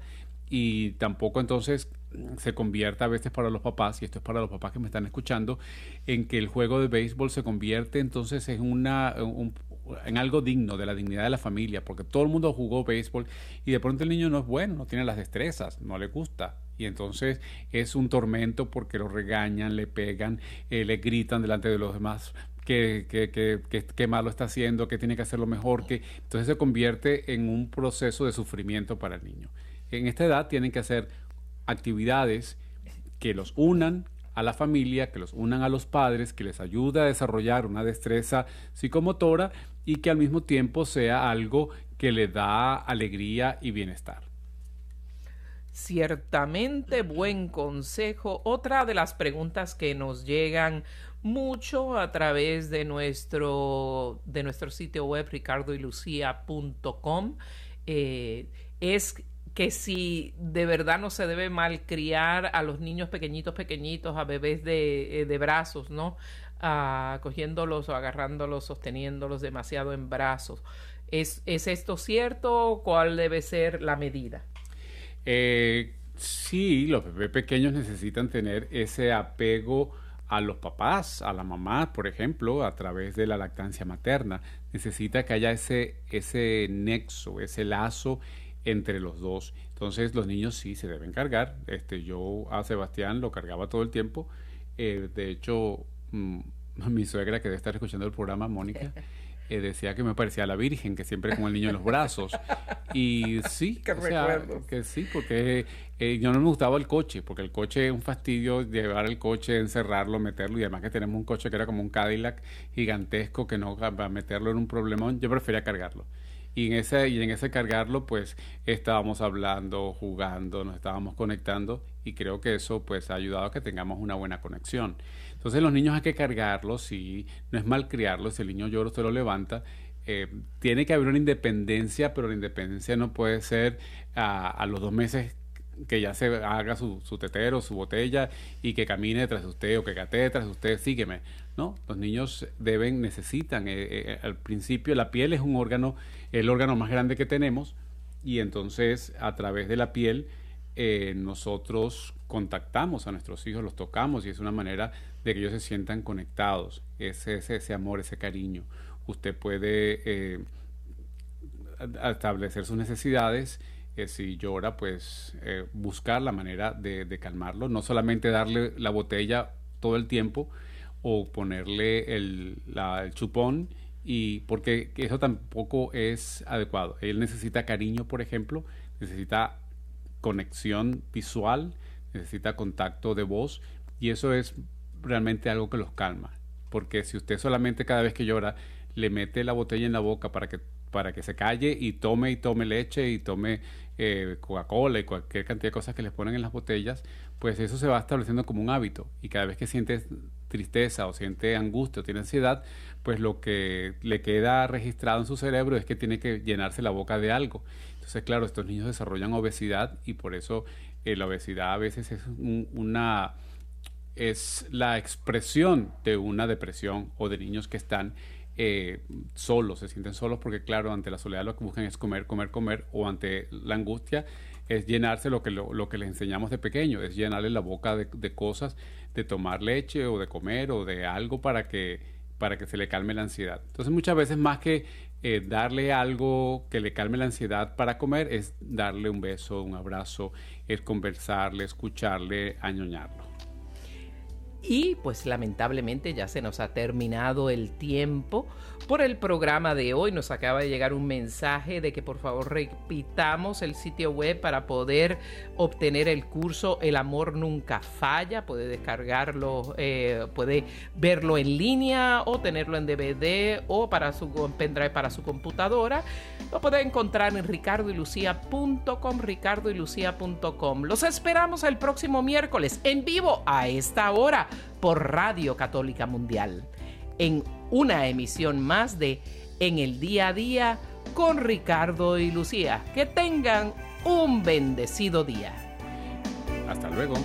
y tampoco entonces se convierta a veces para los papás, y esto es para los papás que me están escuchando, en que el juego de béisbol se convierte entonces en una un- en algo digno de la dignidad de la familia, porque todo el mundo jugó béisbol y de pronto el niño no es bueno, no tiene las destrezas, no le gusta. Y entonces es un tormento porque lo regañan, le pegan, eh, le gritan delante de los demás que, que, que, que, malo está haciendo, que tiene que hacerlo mejor, que entonces se convierte en un proceso de sufrimiento para el niño. En esta edad tienen que hacer actividades que los unan a la familia, que los unan a los padres, que les ayude a desarrollar una destreza psicomotora y que al mismo tiempo sea algo que le da alegría y bienestar. Ciertamente buen consejo. Otra de las preguntas que nos llegan mucho a través de nuestro, de nuestro sitio web ricardoylucia.com eh, es que si de verdad no se debe malcriar a los niños pequeñitos, pequeñitos, a bebés de, eh, de brazos, ¿no? Ah, cogiéndolos o agarrándolos, sosteniéndolos demasiado en brazos. ¿Es, ¿Es esto cierto? ¿Cuál debe ser la medida? Eh, sí, los bebés pequeños necesitan tener ese apego a los papás, a la mamá, por ejemplo, a través de la lactancia materna. Necesita que haya ese, ese nexo, ese lazo entre los dos. Entonces los niños sí se deben cargar. Este, yo a Sebastián lo cargaba todo el tiempo. Eh, de hecho, mm, mi suegra que debe estar escuchando el programa, Mónica, eh, decía que me parecía la Virgen, que siempre con el niño en los brazos. Y sí, Qué o sea, recuerdos. que sí, porque eh, yo no me gustaba el coche, porque el coche es un fastidio llevar el coche, encerrarlo, meterlo, y además que tenemos un coche que era como un Cadillac gigantesco, que no va a meterlo en un problemón, yo prefería cargarlo. Y en ese, y en ese cargarlo, pues estábamos hablando, jugando, nos estábamos conectando, y creo que eso pues ha ayudado a que tengamos una buena conexión. Entonces los niños hay que cargarlos y no es mal criarlos, si el niño llora usted lo levanta. Eh, tiene que haber una independencia, pero la independencia no puede ser a, los dos meses que ya se haga su, su tetero, su botella y que camine de usted o que gatee detrás de usted, sígueme. No, los niños deben, necesitan, eh, eh, al principio la piel es un órgano, el órgano más grande que tenemos y entonces a través de la piel eh, nosotros contactamos a nuestros hijos, los tocamos y es una manera de que ellos se sientan conectados, ese, ese, ese amor, ese cariño. Usted puede eh, establecer sus necesidades, eh, si llora, pues eh, buscar la manera de calmarlo, no solamente darle la botella todo el tiempo o ponerle el, el chupón, y porque eso tampoco es adecuado. Él necesita cariño, por ejemplo, necesita conexión visual, necesita contacto de voz y eso es realmente algo que los calma. Porque si usted solamente cada vez que llora le mete la botella en la boca para que, para que se calle y tome y tome leche y tome eh, Coca-Cola y cualquier cantidad de cosas que les ponen en las botellas, pues eso se va estableciendo como un hábito. Y cada vez que siente tristeza o siente angustia o tiene ansiedad, pues lo que le queda registrado en su cerebro es que tiene que llenarse la boca de algo. Entonces, claro, estos niños desarrollan obesidad y por eso eh, la obesidad a veces es un- una es la expresión de una depresión o de niños que están eh, solos, se sienten solos porque claro, ante la soledad lo que buscan es comer, comer, comer, o ante la angustia es llenarse lo que, lo, lo que les enseñamos de pequeño, es llenarle la boca de, de cosas, de tomar leche o de comer o de algo para que, para que se le calme la ansiedad. Entonces muchas veces más que eh, darle algo que le calme la ansiedad para comer, es darle un beso, un abrazo, es conversarle, escucharle, añoñarlo. Y pues lamentablemente ya se nos ha terminado el tiempo por el programa de hoy. Nos acaba de llegar un mensaje de que por favor repitamos el sitio web para poder obtener el curso El amor nunca falla. Puede descargarlo, eh, puede verlo en línea o tenerlo en DVD o para su pendrive para su computadora. Lo puede encontrar en ricardoylucia.com, ricardoylucia.com. Los esperamos el próximo miércoles en vivo a esta hora por Radio Católica Mundial, en una emisión más de En el Día a Día con Ricardo y Lucía. Que tengan un bendecido día. Hasta luego.